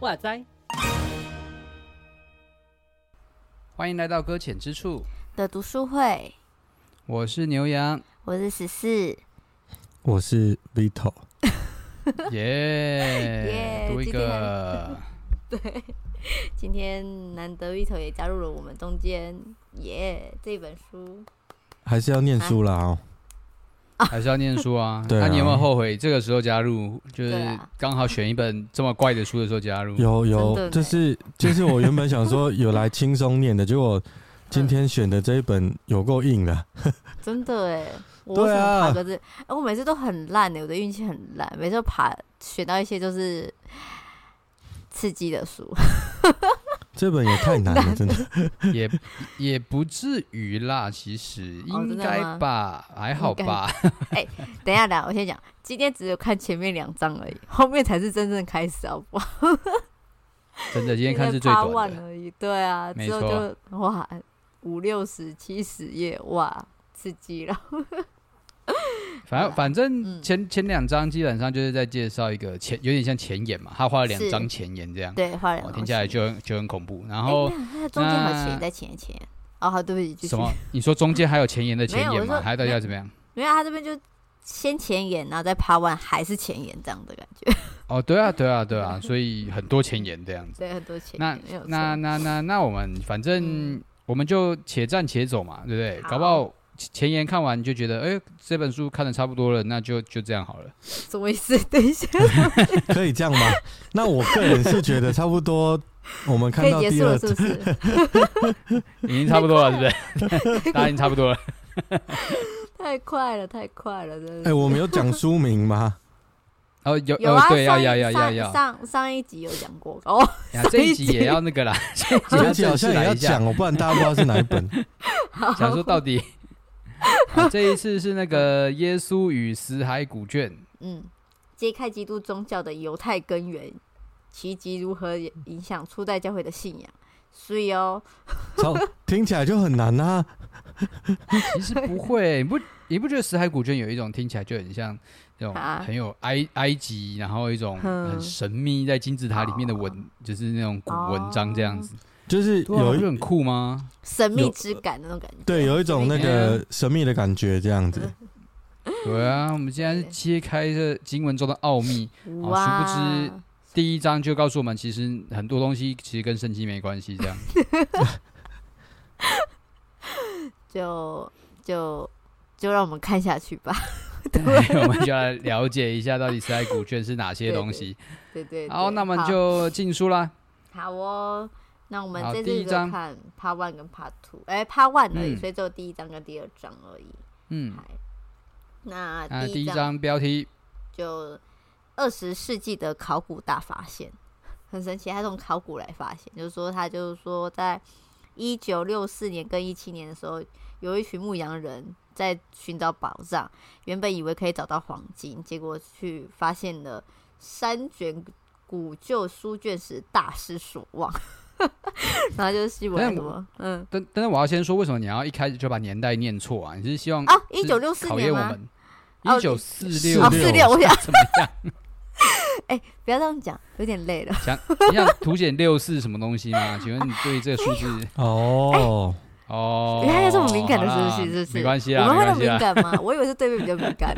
哇塞！欢迎来到搁浅之处的读书会。我是牛羊，我是十四，我是 Vito。耶！读一个。对，今天难得 Vito 也加入了我们中间。耶！这本书还是要念书啦哦。还是要念书啊！对啊，那你有没有后悔这个时候加入？就是刚好选一本这么怪的书的时候加入。有有，就是就是我原本想说有来轻松念的，结果今天选的这一本有够硬的。真的哎，我为什么爬个字？我每次都很烂的，我的运气很烂，每次都爬选到一些就是刺激的书。这本也太难了，真的 也也不至于啦，其实应该吧，哦、还好吧。哎、欸，等一下，等一下，我先讲，今天只有看前面两章而已，后面才是真正开始，好不好？真的，今天看是最短的而已。对啊，之后就哇，五六十、七十页，哇，刺激了。反正反正前前两章基本上就是在介绍一个前，有点像前言嘛，他画了两张前言这样，对，画两张，听起来就很就很恐怖。然后他中间还有前言在前言前言，哦，好，对不起，什么？你说中间还有前言的前 言吗？还到底要怎么样？没有，他这边就先前言，然后再 part one 还是前言这样的感觉。哦，对啊，对啊，对啊，所以很多前言这样子，对，很多前言。那那那那那我们反正我们就且战且走嘛，对不对？搞不好。前言看完就觉得，哎、欸，这本书看的差不多了，那就就这样好了。什么意思？等一下，可以这样吗？那我个人是觉得差不多，我们看到第二次，是是已经差不多了，是不是？大家已经差不多了。太快了，太快了，真的。哎、欸，我们有讲书名吗？哦，有有啊，对，要要要要要。上上一集有讲过 哦，这一集也要那个啦。这一集好像也要讲哦，不然大家不知道是哪一本。想说到底。啊、这一次是那个《耶稣与死海古卷》，嗯，揭开基督宗教的犹太根源，奇迹如何影响初代教会的信仰，所以哦，听起来就很难啊。其实不会，你不你不觉得《死海古卷》有一种听起来就很像那种很有埃埃及，然后一种很神秘在金字塔里面的文，就是那种古文章这样子。就是有一种酷吗？神秘之感那种感觉，对，有一种那个神秘的感觉，这样子。对啊，我们现在是揭开这经文中的奥秘，啊，殊不知第一章就告诉我们，其实很多东西其实跟圣经没关系，这样。就就就让我们看下去吧。对，我们就来了解一下到底死海古卷是哪些东西。对对。好，那我们就进书啦。好哦。那我们这次就看 Part One 跟 Part Two，哎，Part One 而已，嗯、所以只有第一章跟第二章而已。嗯，那第一章标题就二十世纪的考古大发现，很神奇，他从考古来发现，就是说他就是说，在一九六四年跟一七年的时候，有一群牧羊人在寻找宝藏，原本以为可以找到黄金，结果去发现了三卷古旧书卷时大失所望。然后就是希望什么？嗯，但但是我要先说，为什么你要一开始就把年代念错啊？你是希望啊，一九六四年吗？一九四六，哦，四六，我想怎么样？哎，不要这样讲，有点累了。想你想凸显六四什么东西吗？请问你对这个数字？哦哦，你看要这么敏感的是不是？是不是？没关系啊，我们会那么敏感吗？我以为是对面比较敏感。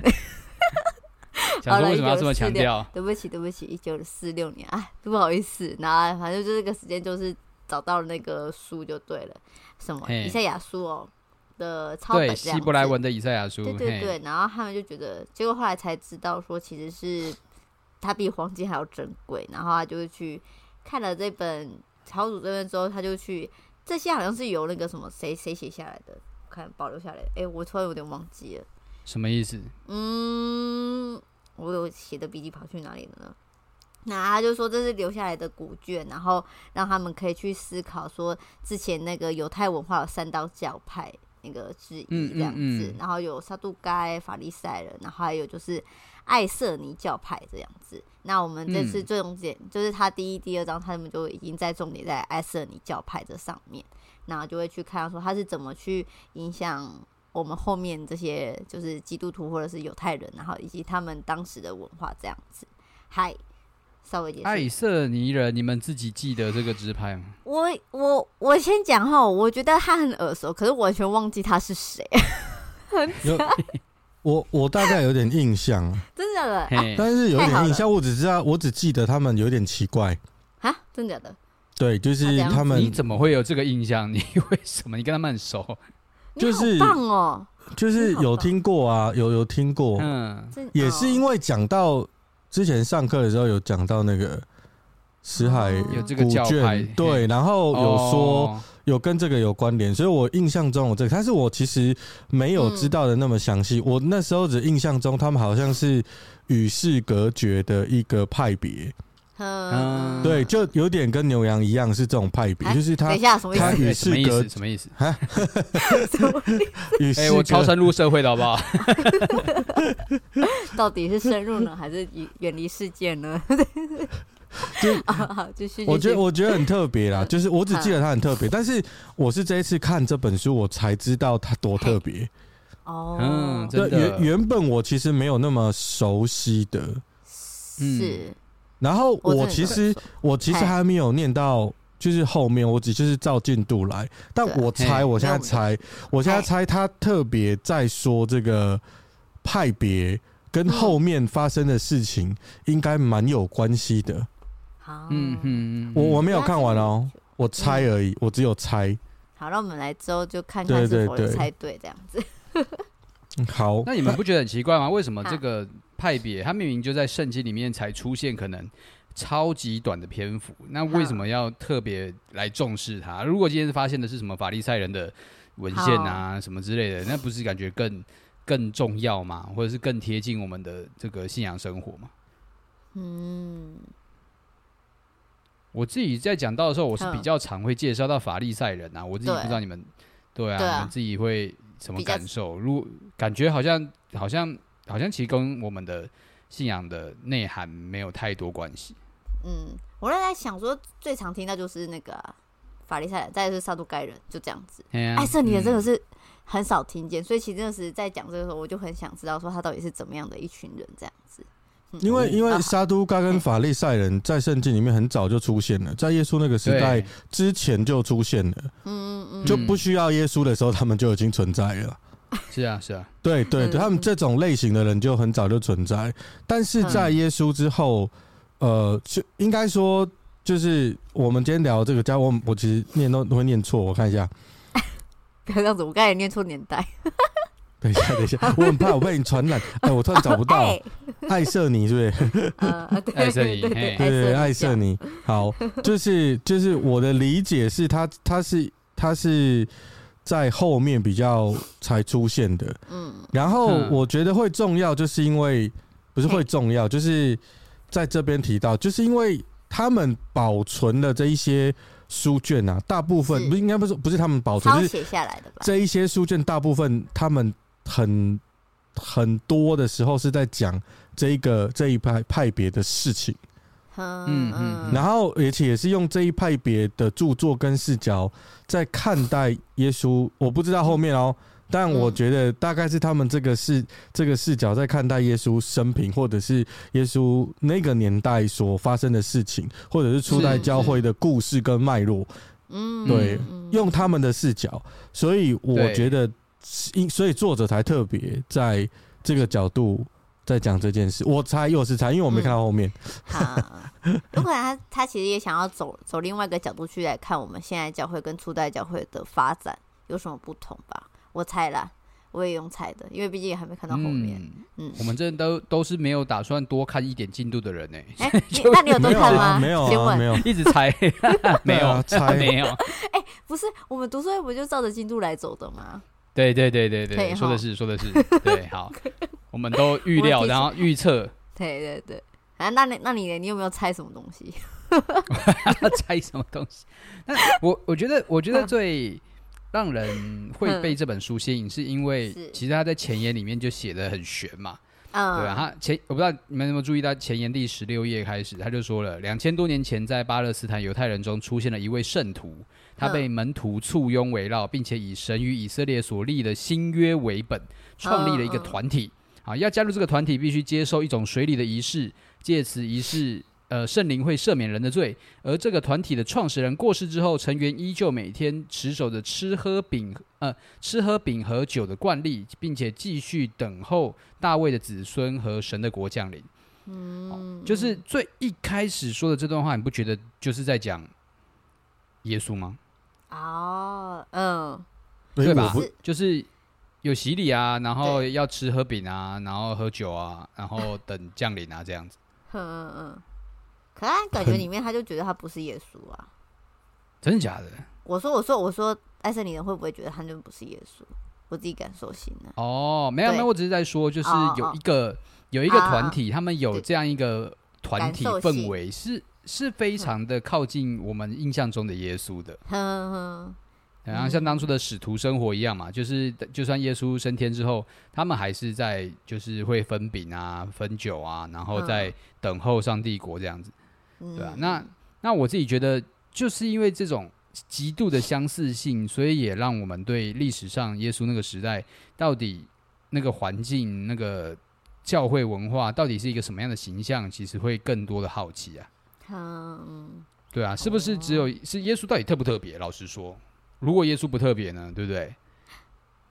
想说为什么要这么强调？对不起，对不起，一九四六年，哎，不好意思，那反正就这个时间，就是找到了那个书就对了，什么？以赛亚书哦的抄本，希伯来文的以赛亚书，对对对，然后他们就觉得，结果后来才知道说，其实是它比黄金还要珍贵，然后他就去看了这本朝主这边之后，他就去这些好像是由那个什么谁谁写下来的，看保留下来。的，哎，我突然有点忘记了，什么意思？嗯。我有写的笔记跑去哪里了呢？那他就说这是留下来的古卷，然后让他们可以去思考说之前那个犹太文化有三道教派那个之一这样子，嗯嗯嗯、然后有撒都该、法利赛人，然后还有就是艾瑟尼教派这样子。那我们这次最重点、嗯、就是他第一、第二章，他们就已经在重点在艾瑟尼教派这上面，然后就会去看说他是怎么去影响我们后面这些就是基督徒或者是犹太人，然后以及他们当时的文化这样子。嗨，稍微解释。爱色尼人，你们自己记得这个支派吗？我我我先讲哈，我觉得他很耳熟，可是我完全忘记他是谁。很 我我大概有点印象，真的假的？啊、但是有点印象，我只知道，我只记得他们有点奇怪啊，真的假的？对，就是他们。你怎么会有这个印象？你 为什么？你跟他们很熟？就是棒哦，就是有听过啊，有有听过，嗯，也是因为讲到之前上课的时候有讲到那个死海有这个教派，对，然后有说。有跟这个有关联，所以我印象中我这个，但是我其实没有知道的那么详细。嗯、我那时候只印象中他们好像是与世隔绝的一个派别，嗯，对，就有点跟牛羊一样是这种派别，就是他，等一下什么意思？他与世隔什么意思？哈，哎，我超深入社会的好不好？到底是深入呢，还是远远离世界呢？就 我觉得我觉得很特别啦，就是我只记得他很特别，但是我是这一次看这本书，我才知道他多特别。哦，嗯，对，原原本我其实没有那么熟悉的，是。然后我其实我其实还没有念到，就是后面我只就是照进度来，但我猜我现在猜，我现在猜他特别在说这个派别跟后面发生的事情应该蛮有关系的。嗯嗯，我我没有看完哦，我猜而已，我只有猜。好，那我们来之后就看看是否猜对这样子。好，那你们不觉得很奇怪吗？为什么这个派别，它明明就在圣经里面才出现，可能超级短的篇幅，那为什么要特别来重视它？如果今天发现的是什么法利赛人的文献啊，什么之类的，那不是感觉更更重要吗？或者是更贴近我们的这个信仰生活吗？嗯。我自己在讲到的时候，我是比较常会介绍到法利赛人啊，我自己不知道你们，对啊，你们自己会什么感受？如感觉好像好像好像其实跟我们的信仰的内涵没有太多关系。嗯，我在想说，最常听到就是那个法利赛人，再是撒都该人，就这样子。艾瑟尼的真的是很少听见，所以其实真的是在讲这个时候，我就很想知道说他到底是怎么样的一群人这样子。因为因为撒都该跟法利赛人在圣经里面很早就出现了，在耶稣那个时代之前就出现了，嗯嗯就不需要耶稣的时候，他们就已经存在了。是啊是啊，对对对，他们这种类型的人就很早就存在，但是在耶稣之后，呃，就应该说就是我们今天聊这个，家我我其实念都都会念错，我看一下，不要这样子，我刚才念错年代。等一下，等一下，我很怕我被你传染。哎，我突然找不到。爱色尼，是不是？爱色尼，对对，爱色尼。好，就是就是我的理解是他，他是他是在后面比较才出现的。嗯，然后我觉得会重要，就是因为不是会重要，就是在这边提到，就是因为他们保存了这一些书卷啊，大部分不应该不是不是他们保存，是写下来的吧？这一些书卷大部分他们。很很多的时候是在讲这一个这一派派别的事情，嗯嗯，然后而且也是用这一派别的著作跟视角在看待耶稣。我不知道后面哦，但我觉得大概是他们这个视这个视角在看待耶稣生平，或者是耶稣那个年代所发生的事情，或者是初代教会的故事跟脉络。嗯，对，用他们的视角，所以我觉得。因所以作者才特别在这个角度在讲这件事，我猜又是猜，因为我没看到后面。好、嗯，有可能他他其实也想要走走另外一个角度去来看我们现在教会跟初代教会的发展有什么不同吧？我猜啦，我也用猜的，因为毕竟也还没看到后面。嗯，嗯我们这都都是没有打算多看一点进度的人呢、欸。哎、欸，那你有多看吗？没有、啊，没有，一直猜，没有猜，没有。哎、欸，不是，我们读书会不就照着进度来走的吗？对对对对对，说的是说的是，对，好，我们都预料，然后预测。对对对，啊，那你那你呢？你有没有猜什么东西？猜什么东西？那我我觉得，我觉得最让人会被这本书吸引，是因为其实他在前言里面就写的很玄嘛。嗯，对啊，他前我不知道你们有没有注意到前言第十六页开始，他就说了，两千多年前在巴勒斯坦犹太人中出现了一位圣徒，他被门徒簇拥围绕，并且以神与以色列所立的新约为本，创立了一个团体。啊，要加入这个团体，必须接受一种水礼的仪式，借此仪式。呃，圣灵会赦免人的罪，而这个团体的创始人过世之后，成员依旧每天持守着吃喝饼呃吃喝饼和酒的惯例，并且继续等候大卫的子孙和神的国降临。嗯、哦，就是最一开始说的这段话，你不觉得就是在讲耶稣吗？哦，嗯，对吧？就是有洗礼啊，然后要吃喝饼啊，然后喝酒啊，然后等降临啊，这样子。嗯嗯嗯。可他感觉里面他就觉得他不是耶稣啊，真的假的？我说我说我说爱森林人会不会觉得他就不是耶稣？我自己感受型的。哦，没有没有，我只是在说，就是有一个、哦、有一个团体、啊，他们有这样一个团体氛围，是是非常的靠近我们印象中的耶稣的。然后像当初的使徒生活一样嘛，就是就算耶稣升天之后，他们还是在就是会分饼啊、分酒啊，然后在等候上帝国这样子。对啊，那那我自己觉得，就是因为这种极度的相似性，所以也让我们对历史上耶稣那个时代到底那个环境、那个教会文化到底是一个什么样的形象，其实会更多的好奇啊。嗯，对啊，是不是只有是耶稣到底特不特别？老实说，如果耶稣不特别呢，对不对？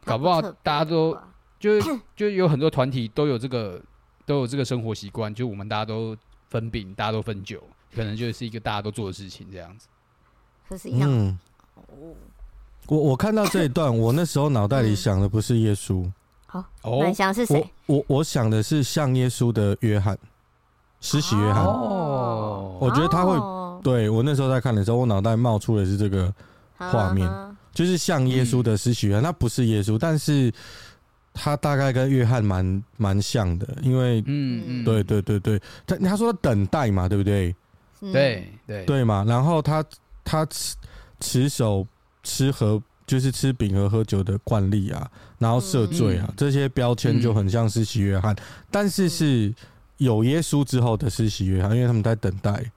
搞不好大家都就 就有很多团体都有这个都有这个生活习惯，就我们大家都分饼，大家都分酒。可能就是一个大家都做的事情，这样子。可是一样。嗯。我我看到这一段，我那时候脑袋里想的不是耶稣。好，那你想是谁？我我想的是像耶稣的约翰，施洗约翰。哦。我觉得他会，对，我那时候在看的时候，我脑袋冒出的是这个画面，就是像耶稣的施洗约翰，那不是耶稣，但是。他大概跟约翰蛮蛮像的，因为嗯嗯，对对对对，他他说等待嘛，对不对？对对对嘛，然后他他持持守吃和就是吃饼和喝酒的惯例啊，然后赦罪啊，这些标签就很像施洗约翰，但是是有耶稣之后的施洗约翰，因为他们在等待。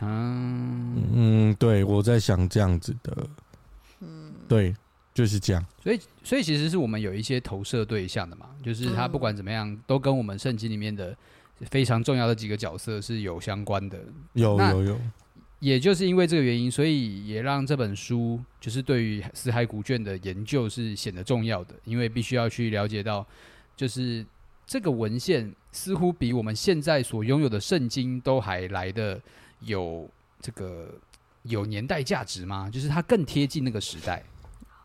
嗯嗯，对，我在想这样子的，嗯，对。就是这样，所以所以其实是我们有一些投射对象的嘛，就是他不管怎么样，都跟我们圣经里面的非常重要的几个角色是有相关的。有有有，也就是因为这个原因，所以也让这本书就是对于死海古卷的研究是显得重要的，因为必须要去了解到，就是这个文献似乎比我们现在所拥有的圣经都还来的有这个有年代价值吗？就是它更贴近那个时代。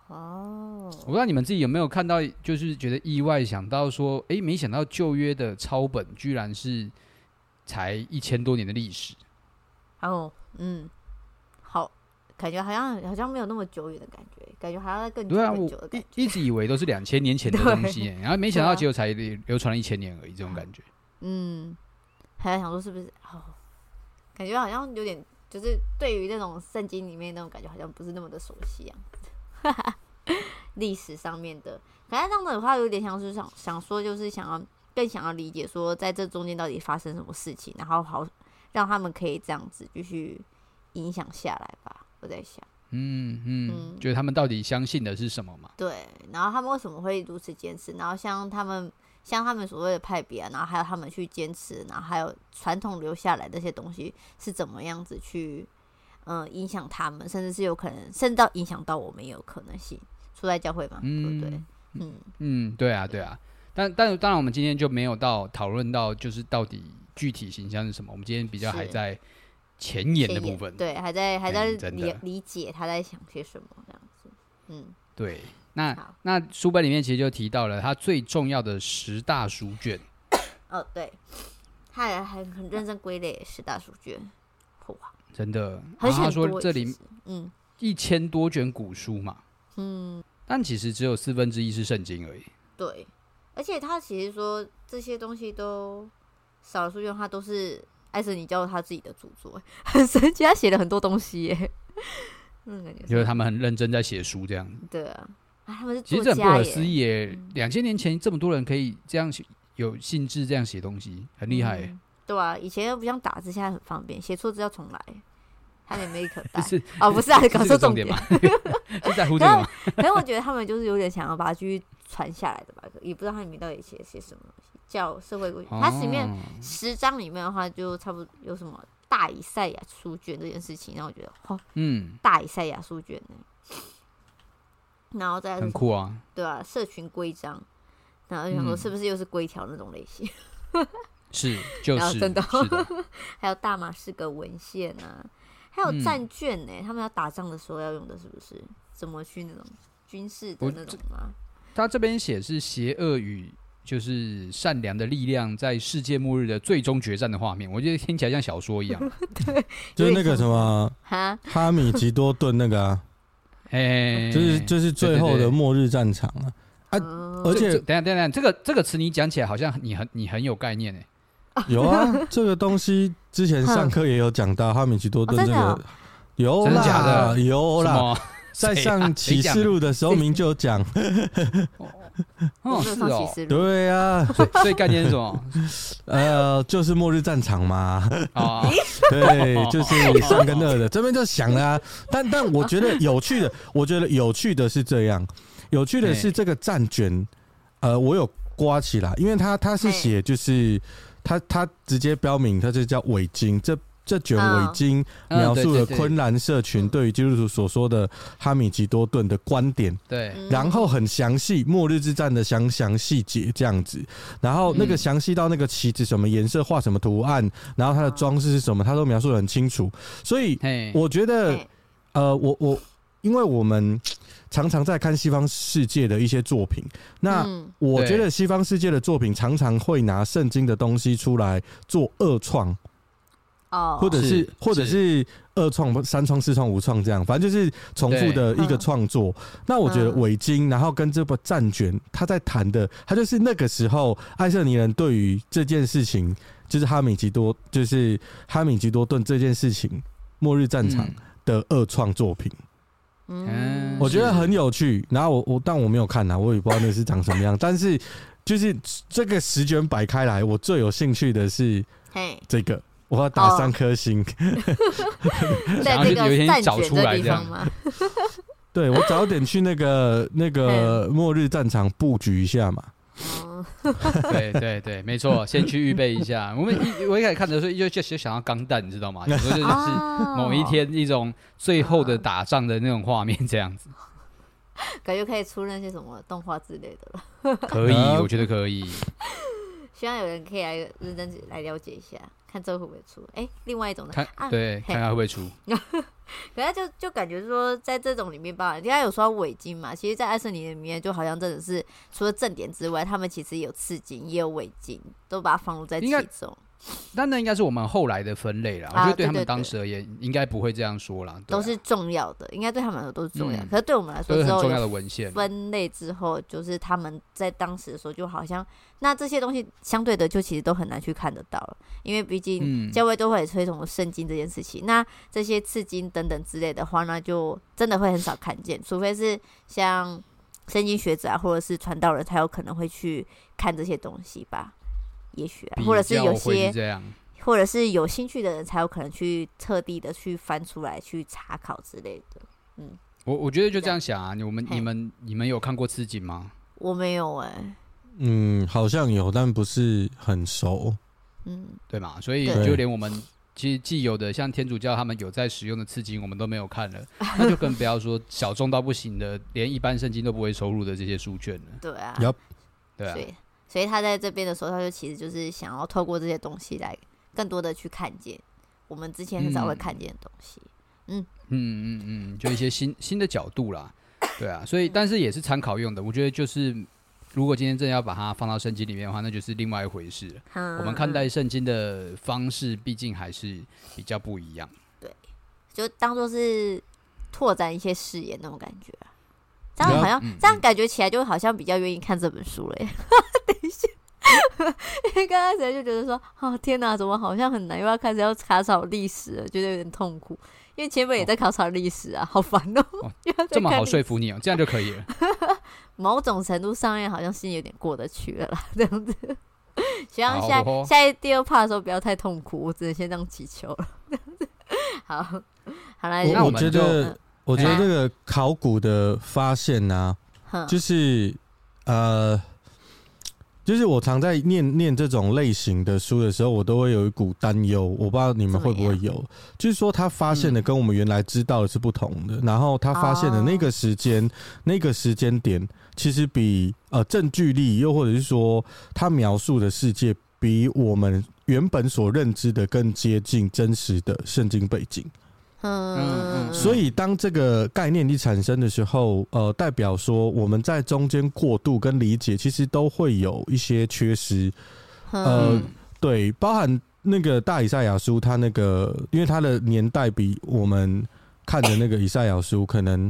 哦，我不知道你们自己有没有看到，就是觉得意外，想到说，哎、欸，没想到旧约的抄本居然是才一千多年的历史。哦，嗯，好，感觉好像好像没有那么久远的感觉，感觉还要更久更久的感觉。一一直以为都是两千年前的东西，然后没想到结果才流传了一千年而已，这种感觉。嗯，还在想说是不是？哦，感觉好像有点，就是对于那种圣经里面那种感觉，好像不是那么的熟悉啊。哈哈。历史上面的，可是这样的话有点像是想想说，就是想要更想要理解说，在这中间到底发生什么事情，然后好让他们可以这样子继续影响下来吧。我在想，嗯嗯，就是他们到底相信的是什么嘛？对，然后他们为什么会如此坚持？然后像他们像他们所谓的派别啊，然后还有他们去坚持，然后还有传统留下来的这些东西是怎么样子去嗯、呃、影响他们，甚至是有可能甚至到影响到我们也有可能性。出来教会嘛，嗯、对不对？嗯嗯，对啊，对啊。但但当然，我们今天就没有到讨论到，就是到底具体形象是什么。我们今天比较还在前沿的部分，对，还在还在理理解他在想些什么这样子。嗯，对。那那书本里面其实就提到了他最重要的十大书卷。哦，对，他也还很认真归类十大书卷。哇，真的。然后他说这里嗯一千多卷古书嘛，嗯。但其实只有四分之一是圣经而已。对，而且他其实说这些东西都少数用，他都是爱森尼教他自己的著作，很神奇，他写了很多东西耶。嗯，感觉因为他们很认真在写书这样。对啊，啊他们是其实这很不可思议耶，两千年前这么多人可以这样有兴致这样写东西，很厉害。对啊，以前又不像打字，现在很方便，写错字要重来。他们也没可 带是哦，不是啊，搞错重点嘛？是在乎这个吗？可是我觉得他们就是有点想要把它继续传下来的吧，也不知道他里面到底写些什么东西。叫社会规，它里面十章里面的话，就差不多有什么大以赛亚书卷这件事情，让我觉得哦，嗯，大以赛亚书卷呢，然后再很酷啊，对啊，社群规章，然后就想说是不是又是规条那种类型？是，就是真的，的 还有大马士革文献啊。还有战卷呢、他们要打仗的时候要用的，是不是？怎么去那种军事的那种吗？他这边写是邪恶与就是善良的力量在世界末日的最终决战的画面，我觉得听起来像小说一样。对，就是那个什么哈？哈米吉多顿那个啊，哎，就是就是最后的末日战场啊。啊！而且等下等下，这个这个词你讲起来好像你很你很有概念哎、欸。有啊，这个东西之前上课也有讲到哈米吉多顿这个，有真的假的，有啦，在上启示录的时候明就讲，哦，是哦，对啊，所以概念是什么？呃，就是末日战场嘛，啊，对，就是三跟二的，这边就想了啊，但但我觉得有趣的，我觉得有趣的是这样，有趣的是这个战卷，呃，我有刮起来，因为他他是写就是。他他直接标明，他就叫伪经。这这卷已经描述了昆兰社群对于基督徒所说的哈米吉多顿的观点。对，然后很详细末日之战的详详细节这样子。然后那个详细到那个旗子什么颜色画什么图案，然后它的装饰是什么，他都描述的很清楚。所以我觉得，呃，我我因为我们。常常在看西方世界的一些作品，那我觉得西方世界的作品常常会拿圣经的东西出来做二创，哦，或者是或者是二创、三创、四创、五创这样，反正就是重复的一个创作。那我觉得围巾，然后跟这部战卷，他在谈的，他就是那个时候艾瑟尼人对于这件事情，就是哈米吉多，就是哈米吉多顿这件事情，末日战场的二创作品。嗯，我觉得很有趣。然后我我但我没有看呐，我也不知道那是长什么样。但是就是这个十卷摆开来，我最有兴趣的是这个，我要打三颗星。在这个有一天找出来这样吗？对，我早点去那个那个末日战场布局一下嘛。对对对，没错，先去预备一下。我们一我一开始看的时候，就就就想要钢弹，你知道吗？有时候就是某一天一种最后的打仗的那种画面，这样子，感觉可以出那些什么动画之类的了。可以，我觉得可以。希望有人可以来认真来了解一下。看这会不会出？哎、欸，另外一种的，看啊、对，嘿看看会不会出。可他就就感觉说，在这种里面吧，人家有说伪金嘛，其实，在爱色尼里面，就好像真的是除了正点之外，他们其实也有刺金，也有伪金，都把它放入在其中。但那应该是我们后来的分类了，我觉得对他们当时而言，应该不会这样说啦。都是重要的，应该对他们来说都是重要。可是对我们来说，都是很重要的文献。分类之后，就是他们在当时的时候，就好像那这些东西相对的，就其实都很难去看得到了，因为毕竟教会都会推崇圣经这件事情。那这些刺经等等之类的话，那就真的会很少看见，除非是像圣经学者啊，或者是传道人，才有可能会去看这些东西吧。也许，啊，或者是有些，或者是有兴趣的人才有可能去特地的去翻出来去查考之类的。嗯，我我觉得就这样想啊。你我们你们你们有看过次经吗？我没有哎、欸。嗯，好像有，但不是很熟。嗯，对嘛？所以就连我们其实既有的像天主教他们有在使用的刺经，我们都没有看了，那就更不要说小众到不行的，连一般圣经都不会收入的这些书卷了。对啊。Yep 对啊。所以他在这边的时候，他就其实就是想要透过这些东西来更多的去看见我们之前很少会看见的东西。嗯嗯嗯嗯，就一些新新的角度啦。对啊，所以但是也是参考用的。我觉得就是如果今天真的要把它放到圣经里面的话，那就是另外一回事了。嗯，我们看待圣经的方式，毕竟还是比较不一样。对，就当做是拓展一些视野那种感觉。这样好像，嗯、这样感觉起来就好像比较愿意看这本书了耶。等一下，因为刚开始就觉得说，哦天哪，怎么好像很难，又要开始要查找历史了，觉得有点痛苦。因为前面也在考察历史啊，好烦哦。哦 这么好说服你哦，这样就可以了。某种程度上面好像心里有点过得去了啦，这样子。希望下下一第二 part 的时候不要太痛苦，我只能先这样祈求了。好，好来，那我觉得，我觉得这个考古的发现呢、啊，就是呃。就是我常在念念这种类型的书的时候，我都会有一股担忧。我不知道你们会不会有，就是说他发现的跟我们原来知道的是不同的。然后他发现的那个时间、那个时间点，其实比呃证据力，又或者是说他描述的世界，比我们原本所认知的更接近真实的圣经背景。嗯，所以当这个概念一产生的时候，呃，代表说我们在中间过渡跟理解，其实都会有一些缺失。呃，对，包含那个大以赛亚书，它那个，因为它的年代比我们看的那个以赛亚书可能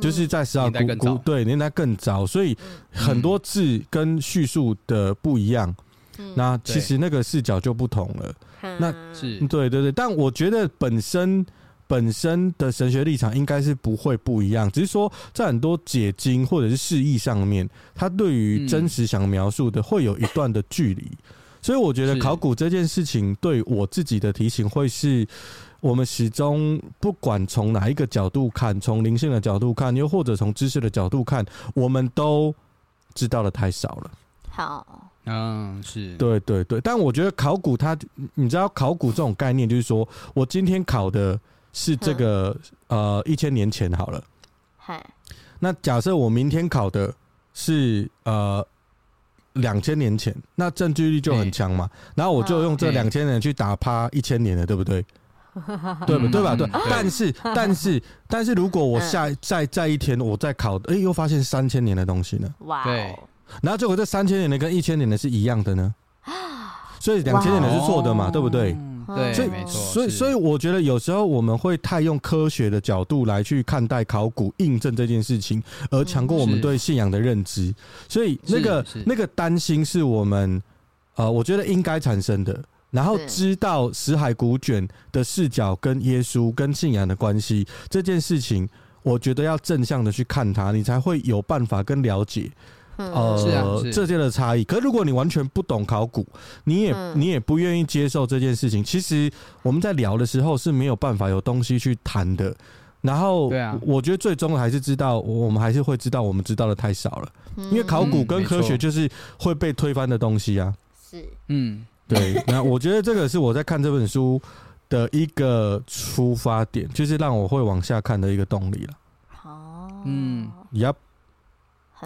就是在十二古古，对，年代更早，所以很多字跟叙述的不一样。那其实那个视角就不同了。那是对对对，但我觉得本身。本身的神学立场应该是不会不一样，只是说在很多解经或者是释义上面，他对于真实想描述的会有一段的距离，所以我觉得考古这件事情对我自己的提醒会是，我们始终不管从哪一个角度看，从灵性的角度看，又或者从知识的角度看，我们都知道的太少了。好，嗯，是对对对，但我觉得考古它，你知道考古这种概念，就是说我今天考的。是这个呃一千年前好了，嗨，那假设我明天考的是呃两千年前，那证据力就很强嘛，然后我就用这两千年去打趴一千年的，对不对？对不对吧？对，但是但是但是如果我下再再一天我再考，哎，又发现三千年的东西呢？哇，对，然后结果这三千年的跟一千年的是一样的呢？所以两千年的是错的嘛？对不对？对，所以没错，所以所以我觉得有时候我们会太用科学的角度来去看待考古印证这件事情，而强过我们对信仰的认知。所以那个那个担心是我们呃，我觉得应该产生的。然后知道死海古卷的视角跟耶稣跟信仰的关系这件事情，我觉得要正向的去看它，你才会有办法跟了解。呃，是啊，是这些的差异。可是如果你完全不懂考古，你也、嗯、你也不愿意接受这件事情，其实我们在聊的时候是没有办法有东西去谈的。然后，对啊，我觉得最终还是知道，我们还是会知道，我们知道的太少了。因为考古跟科学就是会被推翻的东西啊。是，嗯，对。那我觉得这个是我在看这本书的一个出发点，就是让我会往下看的一个动力了。哦，嗯，Yep。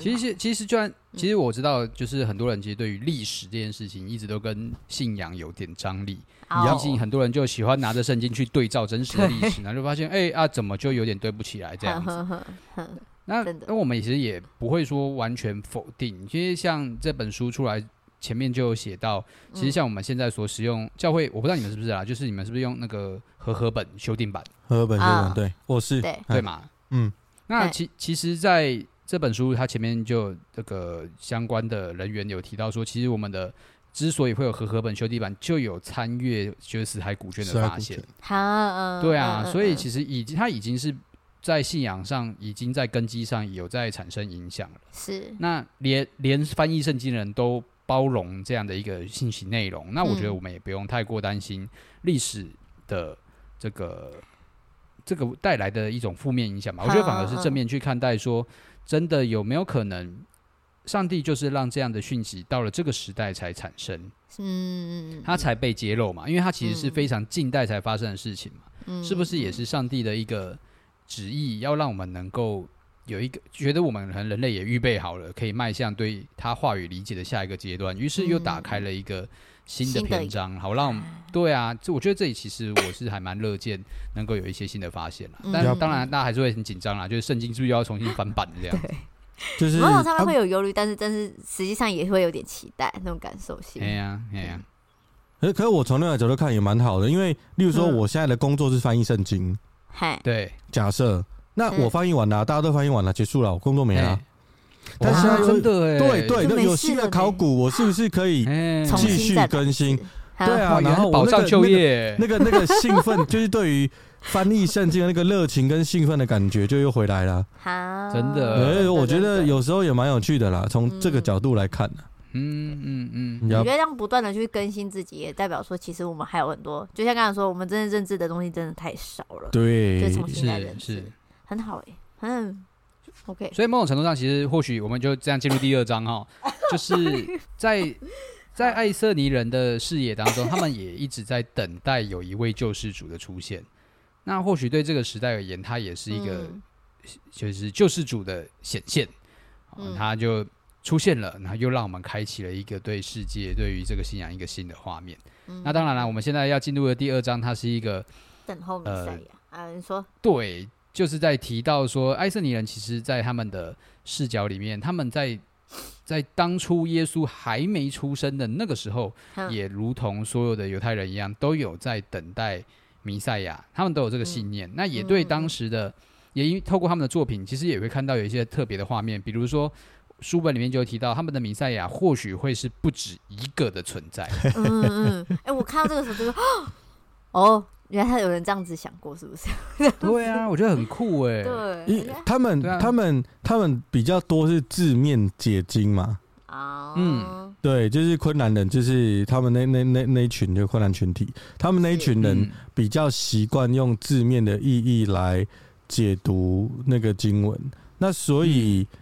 其实，其实，就算其实我知道，就是很多人其实对于历史这件事情，一直都跟信仰有点张力。毕竟很多人就喜欢拿着圣经去对照真实的历史，然后就发现，哎啊，怎么就有点对不起来这样子。那那我们其实也不会说完全否定，因为像这本书出来前面就有写到，其实像我们现在所使用教会，我不知道你们是不是啊，就是你们是不是用那个和合本修订版？和合本修订版，对，我是对对嘛？嗯，那其其实，在这本书它前面就这个相关的人员有提到说，其实我们的之所以会有和合本修订版，就有参阅就是死海古卷的发现。好，对啊，所以其实已经它已经是在信仰上，已经在根基上有在产生影响了。是，那连连翻译圣经的人都包容这样的一个信息内容，那我觉得我们也不用太过担心历史的这个这个带来的一种负面影响吧。我觉得反而是正面去看待说。真的有没有可能，上帝就是让这样的讯息到了这个时代才产生，嗯，它才被揭露嘛？因为它其实是非常近代才发生的事情嘛，嗯，是不是也是上帝的一个旨意，要让我们能够有一个觉得我们可能人类也预备好了，可以迈向对他话语理解的下一个阶段，于是又打开了一个新的篇章，好让对啊，这我觉得这里其实我是还蛮乐见能够有一些新的发现了，但当然大家还是会很紧张啦，就是圣经是不是要重新翻版的这样？对，就是某种上面会有忧虑，但是但是实际上也会有点期待那种感受性。哎呀哎呀，可可是我从另外角度看也蛮好的，因为例如说我现在的工作是翻译圣经，嗨，对，假设那我翻译完了，大家都翻译完了，结束了，我工作没了。但是真的哎，对对，那有新的考古，我是不是可以继续更新？对啊，然后保障就业，那个那个兴奋，就是对于翻译圣经的那个热情跟兴奋的感觉，就又回来了。好，真的，哎，我觉得有时候也蛮有趣的啦，从这个角度来看呢。嗯嗯嗯，我觉得这样不断的去更新自己，也代表说，其实我们还有很多，就像刚才说，我们真正认知的东西真的太少了。对，就重新来认识，是很好哎、欸，嗯，OK。所以某种程度上，其实或许我们就这样进入第二章哈，就是在 在爱色尼人的视野当中，他们也一直在等待有一位救世主的出现。那或许对这个时代而言，他也是一个就是救世主的显现，嗯，他就。出现了，然后又让我们开启了一个对世界、对于这个信仰一个新的画面。嗯、那当然了，我们现在要进入的第二章，它是一个等候弥赛亚。啊，你说对，就是在提到说，爱色尼人其实，在他们的视角里面，他们在在当初耶稣还没出生的那个时候，嗯、也如同所有的犹太人一样，都有在等待弥赛亚，他们都有这个信念。嗯、那也对当时的，嗯、也因透过他们的作品，其实也会看到有一些特别的画面，比如说。书本里面就有提到，他们的弥赛亚或许会是不止一个的存在。嗯嗯，哎、欸，我看到这个时候就说，哦，原来他有人这样子想过，是不是？对啊，我觉得很酷哎。对，因他们、啊、他们他们比较多是字面解经嘛。啊，嗯，对，就是昆兰人，就是他们那那那那一群就昆兰群体，他们那一群人比较习惯用字面的意义来解读那个经文，那所以。嗯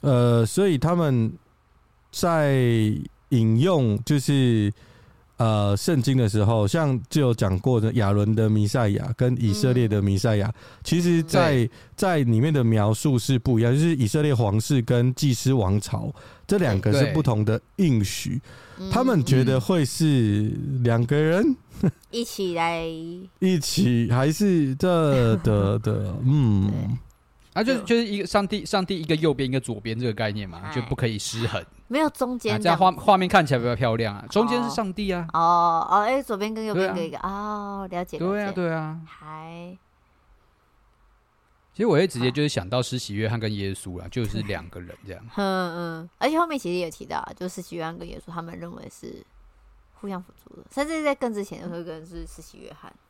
呃，所以他们在引用就是呃圣经的时候，像就有讲过的亚伦的弥赛亚跟以色列的弥赛亚，其实在，在在里面的描述是不一样，就是以色列皇室跟祭司王朝这两个是不同的应许，他们觉得会是两个人 一起来，一起还是这的 的，嗯。啊，就就。是一个上帝，上帝一个右边一个左边这个概念嘛，就不可以失衡，没有中间，这样画画面看起来比较漂亮啊。中间是上帝啊，哦哦，哎，左边跟右边一个哦，了解，对啊对啊，还，其实我会直接就是想到施洗约翰跟耶稣啊，就是两个人这样，嗯嗯，而且后面其实也有提到，就施洗约翰跟耶稣他们认为是互相辅助的，甚至在更之前有一个人是施洗约翰。嗯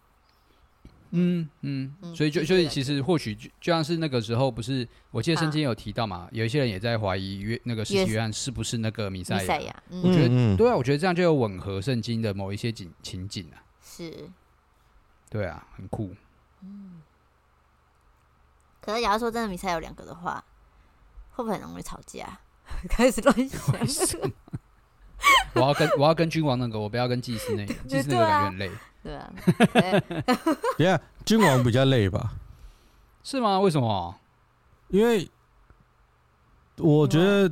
嗯嗯，所以就所以其实或许就就像是那个时候，不是我记得圣经有提到嘛，啊、有一些人也在怀疑约那个施洗约翰是不是那个弥赛亚。嗯、我觉得对啊，我觉得这样就有吻合圣经的某一些景情景啊。是，对啊，很酷。嗯，可是假如说真的弥赛有两个的话，会不会很容易吵架？开始乱想。我要跟我要跟君王那个，我不要跟祭司那个，祭司那个感觉很累。对啊，等下君王比较累吧？是吗？为什么？因为我觉得，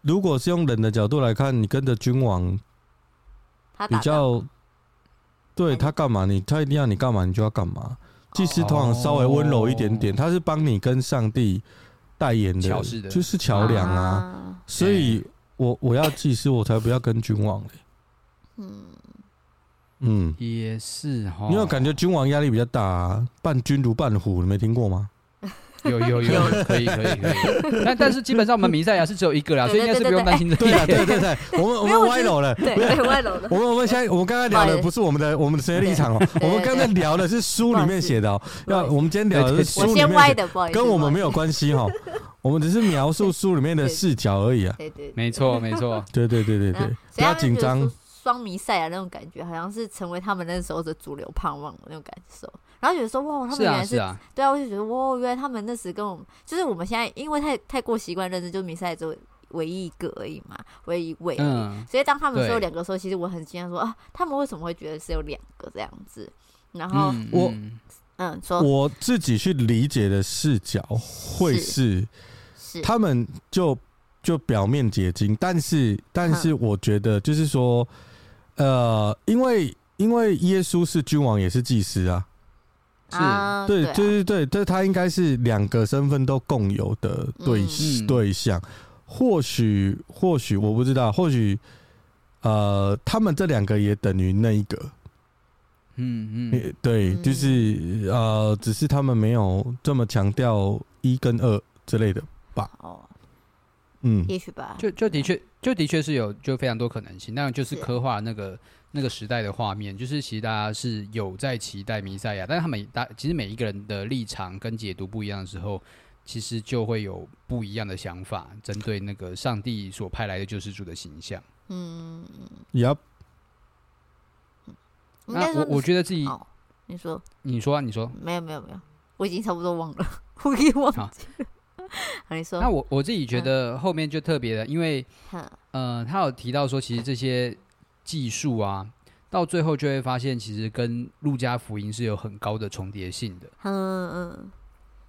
如果是用人的角度来看，你跟着君王，比较对他干嘛？你他一定要你干嘛，你就要干嘛。祭司通常稍微温柔一点点，他是帮你跟上帝代言的，就是桥梁啊。所以我我要祭司，我才不要跟君王嘞。嗯。嗯，也是哈。你有感觉君王压力比较大啊？伴君如伴虎，你没听过吗？有有有，可以可以可以。但但是基本上我们弥赛亚是只有一个啦，所以应该是不用担心这个。对对对对，我们我们歪楼了，对歪楼了。我们我们现在我们刚刚聊的不是我们的我们的职业立场哦，我们刚才聊的是书里面写的哦。要我们今天聊的是书里面的，跟我们没有关系哈。我们只是描述书里面的视角而已啊。对对，没错没错，对对对对对，不要紧张。双迷赛啊那种感觉，好像是成为他们那时候的主流盼望的那种感受。然后觉得说，哇，他们原来是，是啊，是啊对啊，我就觉得，哇，原来他们那时跟我们，就是我们现在因为太太过习惯认知，就迷赛亚只唯一一个而已嘛，唯一一位而已。嗯、所以当他们说有两个时候，其实我很惊讶，说啊，他们为什么会觉得是有两个这样子？然后、嗯、我，嗯，说我自己去理解的视角会是，是，是他们就就表面结晶，但是但是我觉得就是说。呃，因为因为耶稣是君王，也是祭司啊，是。对，对对对，这他应该是两个身份都共有的对对象。或许或许我不知道，或许呃，他们这两个也等于那一个。嗯嗯，对，就是呃，只是他们没有这么强调一跟二之类的吧。哦，嗯，也许吧，就就的确。就的确是有，就非常多可能性。那就是刻画那个那个时代的画面，就是其实大家是有在期待弥赛亚，但是他们大其实每一个人的立场跟解读不一样的时候，其实就会有不一样的想法，针对那个上帝所派来的救世主的形象。嗯，Yep。那我我觉得自己，哦、你说，你说啊，你说，没有没有没有，我已经差不多忘了，我已经忘记了。好，你说。那我我自己觉得后面就特别的，嗯、因为，呃，他有提到说，其实这些技术啊，到最后就会发现，其实跟路加福音是有很高的重叠性的。嗯嗯。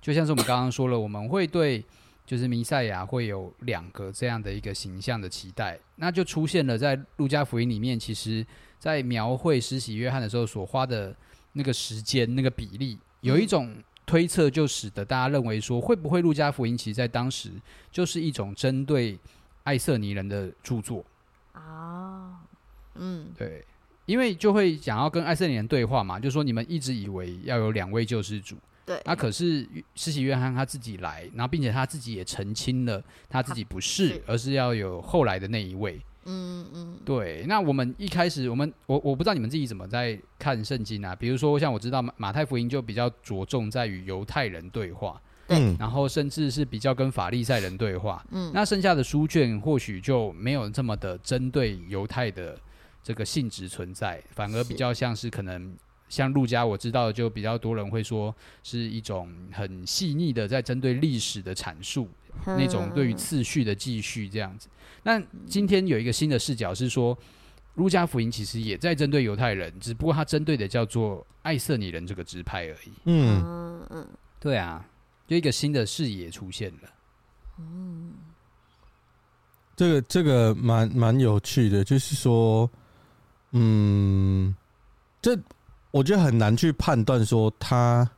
就像是我们刚刚说了，我们会对就是弥赛亚会有两个这样的一个形象的期待，那就出现了在路加福音里面，其实。在描绘施洗约翰的时候所花的那个时间、那个比例，有一种推测，就使得大家认为说，会不会路加福音其实在当时就是一种针对爱瑟尼人的著作啊？嗯，对，因为就会想要跟爱瑟尼人对话嘛，就说你们一直以为要有两位救世主，对，那可是施洗约翰他自己来，然后并且他自己也澄清了他自己不是，而是要有后来的那一位。嗯嗯，对。那我们一开始，我们我我不知道你们自己怎么在看圣经啊？比如说，像我知道马马太福音就比较着重在与犹太人对话，对，然后甚至是比较跟法利赛人对话。嗯，那剩下的书卷或许就没有这么的针对犹太的这个性质存在，反而比较像是可能像陆家，我知道的就比较多人会说是一种很细腻的在针对历史的阐述，那种对于次序的继续这样子。那今天有一个新的视角是说，路加福音其实也在针对犹太人，只不过他针对的叫做爱色尼人这个支派而已。嗯嗯，对啊，就一个新的视野出现了。嗯，这个这个蛮蛮有趣的，就是说，嗯，这我觉得很难去判断说他，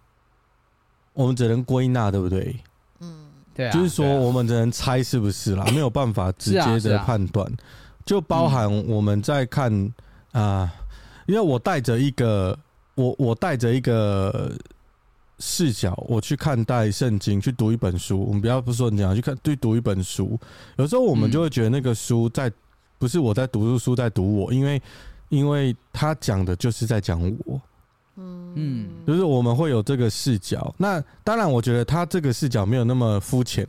我们只能归纳，对不对？对啊，就是说，我们只能猜是不是啦，没有办法直接的判断。就包含我们在看啊，因为我带着一个我我带着一个视角，我去看待圣经，去读一本书。我们不要不说你讲，去看去读一本书。有时候我们就会觉得那个书在不是我在读书，在读我，因为因为他讲的就是在讲我。嗯，就是我们会有这个视角。那当然，我觉得他这个视角没有那么肤浅，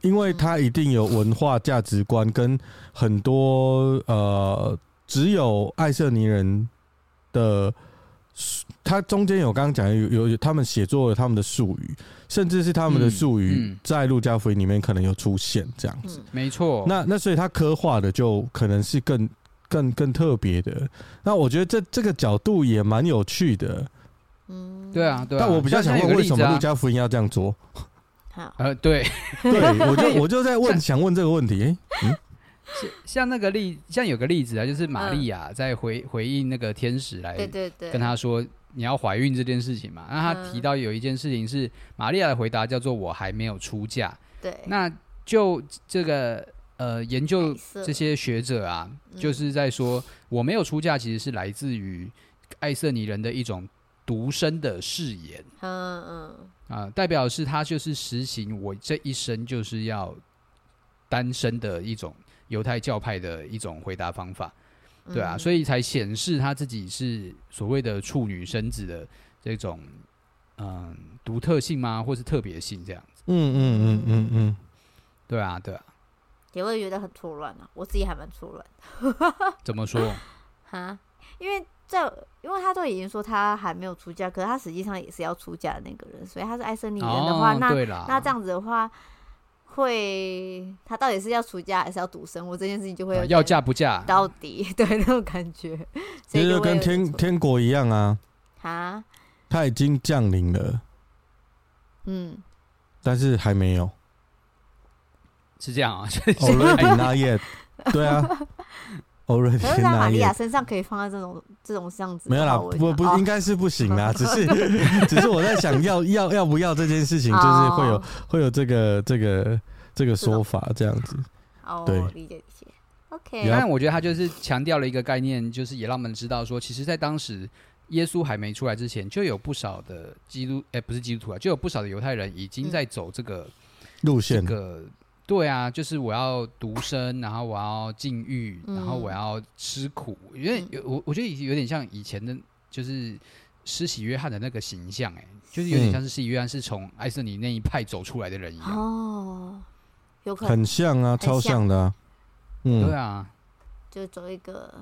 因为他一定有文化价值观跟很多呃，只有爱色尼人的。他中间有刚刚讲有有他们写作了他们的术语，甚至是他们的术语在路加福音里面可能有出现这样子。没错。那那所以他刻画的就可能是更。更更特别的，那我觉得这这个角度也蛮有趣的。嗯，对啊，对啊。但我比较想问，为什么路加福音要这样做？好，呃，对，对，我就我就在问，想问这个问题。欸、嗯，像那个例，像有个例子啊，就是玛利亚在回回应那个天使来，对对对，跟他说你要怀孕这件事情嘛。那他提到有一件事情是玛利亚的回答叫做我还没有出嫁。对，那就这个。呃，研究这些学者啊，就是在说，我没有出嫁，其实是来自于爱色尼人的一种独身的誓言。嗯嗯，啊，代表是他就是实行我这一生就是要单身的一种犹太教派的一种回答方法，对啊，所以才显示他自己是所谓的处女生子的这种嗯独特性吗，或是特别性这样子？嗯嗯嗯嗯嗯，对啊，对啊。也会觉得很错乱啊，我自己还蛮错乱。怎么说？哈，因为在，因为他都已经说他还没有出嫁，可是他实际上也是要出嫁的那个人，所以他是爱森林人的话，哦、那那这样子的话，会他到底是要出嫁还是要独身？我这件事情就会要嫁不嫁？到底 对那种感觉，其实就跟天天国一样啊。哈，他已经降临了，嗯，但是还没有。是这样啊，Already not yet，对啊，Already。可是在玛利亚身上可以放在这种这种样子，没有啦，不不，应该是不行啦，只是 只是我在想要要要不要这件事情，就是会有会有这个这个这个说法这样子。哦，对，理解理解。OK，但我觉得他就是强调了一个概念，就是也让我们知道说，其实，在当时耶稣还没出来之前，就有不少的基督，哎，不是基督徒啊，就有不少的犹太人已经在走这个路线，这个。对啊，就是我要独身，然后我要禁欲，然后我要吃苦，因为我我觉得有点像以前的，就是施洗约翰的那个形象，哎，就是有点像是施洗约翰是从爱瑟尼那一派走出来的人一样。哦，有可能很像啊，超像的啊。嗯，对啊，就走一个，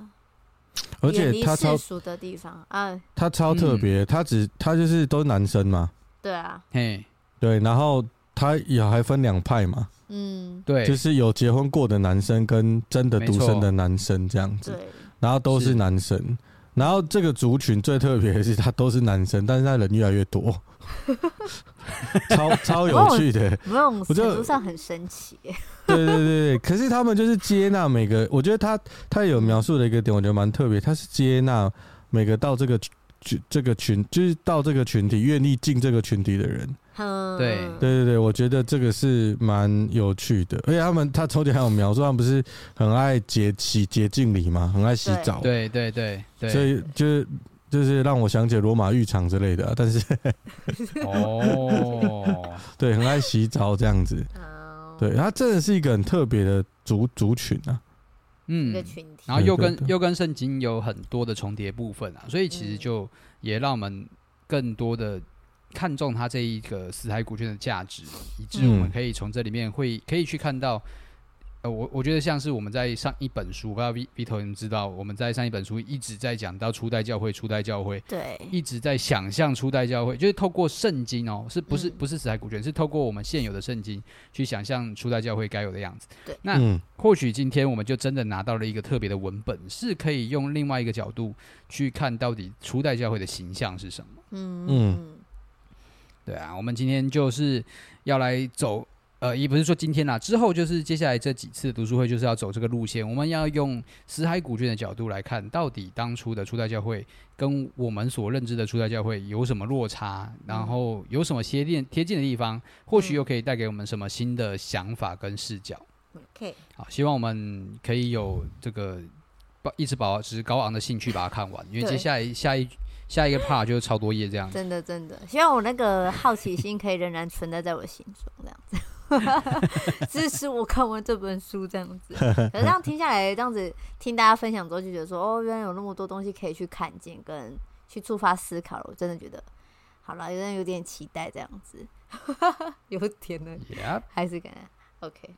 而且他超熟的地方啊，他超特别，他只他就是都是男生嘛。对啊，嘿，对，然后他也还分两派嘛。嗯，对，就是有结婚过的男生跟真的独生的男生这样子，然后都是男生，然后这个族群最特别的是他都是男生，但是他人越来越多，超超有趣的，某种程度上很神奇。对对对对，可是他们就是接纳每个，我觉得他他有描述的一个点，我觉得蛮特别，他是接纳每个到这个群这个群，就是到这个群体愿意进这个群体的人。对。对对对，我觉得这个是蛮有趣的，而且他们他抽屉还有描述，他们不是很爱洁洗洁净礼吗？很爱洗澡，对对对对，所以就是就是让我想起罗马浴场之类的、啊，但是哦，对，很爱洗澡这样子，对，他真的是一个很特别的族族群啊，嗯，一个群体，然后又跟又跟圣经有很多的重叠部分啊，所以其实就也让我们更多的。看中它这一个死海股权的价值，以致我们可以从这里面会可以去看到，呃，我我觉得像是我们在上一本书，不知道 V V 头你们知道，我们在上一本书一直在讲到初代教会，初代教会，对，一直在想象初代教会，就是透过圣经哦，是不是不是死海股权，是透过我们现有的圣经去想象初代教会该有的样子。对，那或许今天我们就真的拿到了一个特别的文本，是可以用另外一个角度去看到底初代教会的形象是什么。嗯嗯。对啊，我们今天就是要来走，呃，也不是说今天啦，之后就是接下来这几次读书会就是要走这个路线。我们要用死海古卷的角度来看，到底当初的初代教会跟我们所认知的初代教会有什么落差，然后有什么贴近贴近的地方，或许又可以带给我们什么新的想法跟视角。OK，好，希望我们可以有这个保一直保持高昂的兴趣把它看完，因为接下来下一。下一个 part 就是超多页这样子，真的真的，希望我那个好奇心可以仍然存在在我心中，这样子 支持我看完这本书这样子。可是这样听下来，这样子听大家分享之后，就觉得说，哦，原来有那么多东西可以去看见跟去触发思考了。我真的觉得，好了，有点有点期待这样子，有点呢.还是感觉 OK，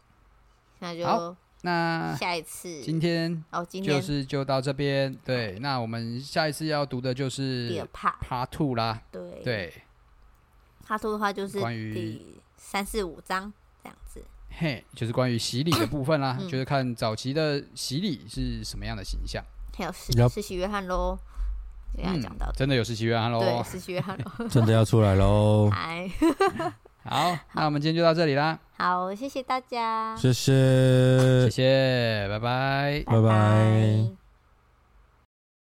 那就。那下一次，今天哦，今天就是就到这边。对，那我们下一次要读的就是第二 part part two 啦。对对，part two 的话就是关于第三四五章这样子。嘿，就是关于洗礼的部分啦，就是看早期的洗礼是什么样的形象。还有是是洗约翰喽，这样讲到真的有实习约翰喽，对，实习约翰喽，真的要出来喽。好，那我们今天就到这里啦。好，谢谢大家，谢谢，谢谢，拜拜，拜拜。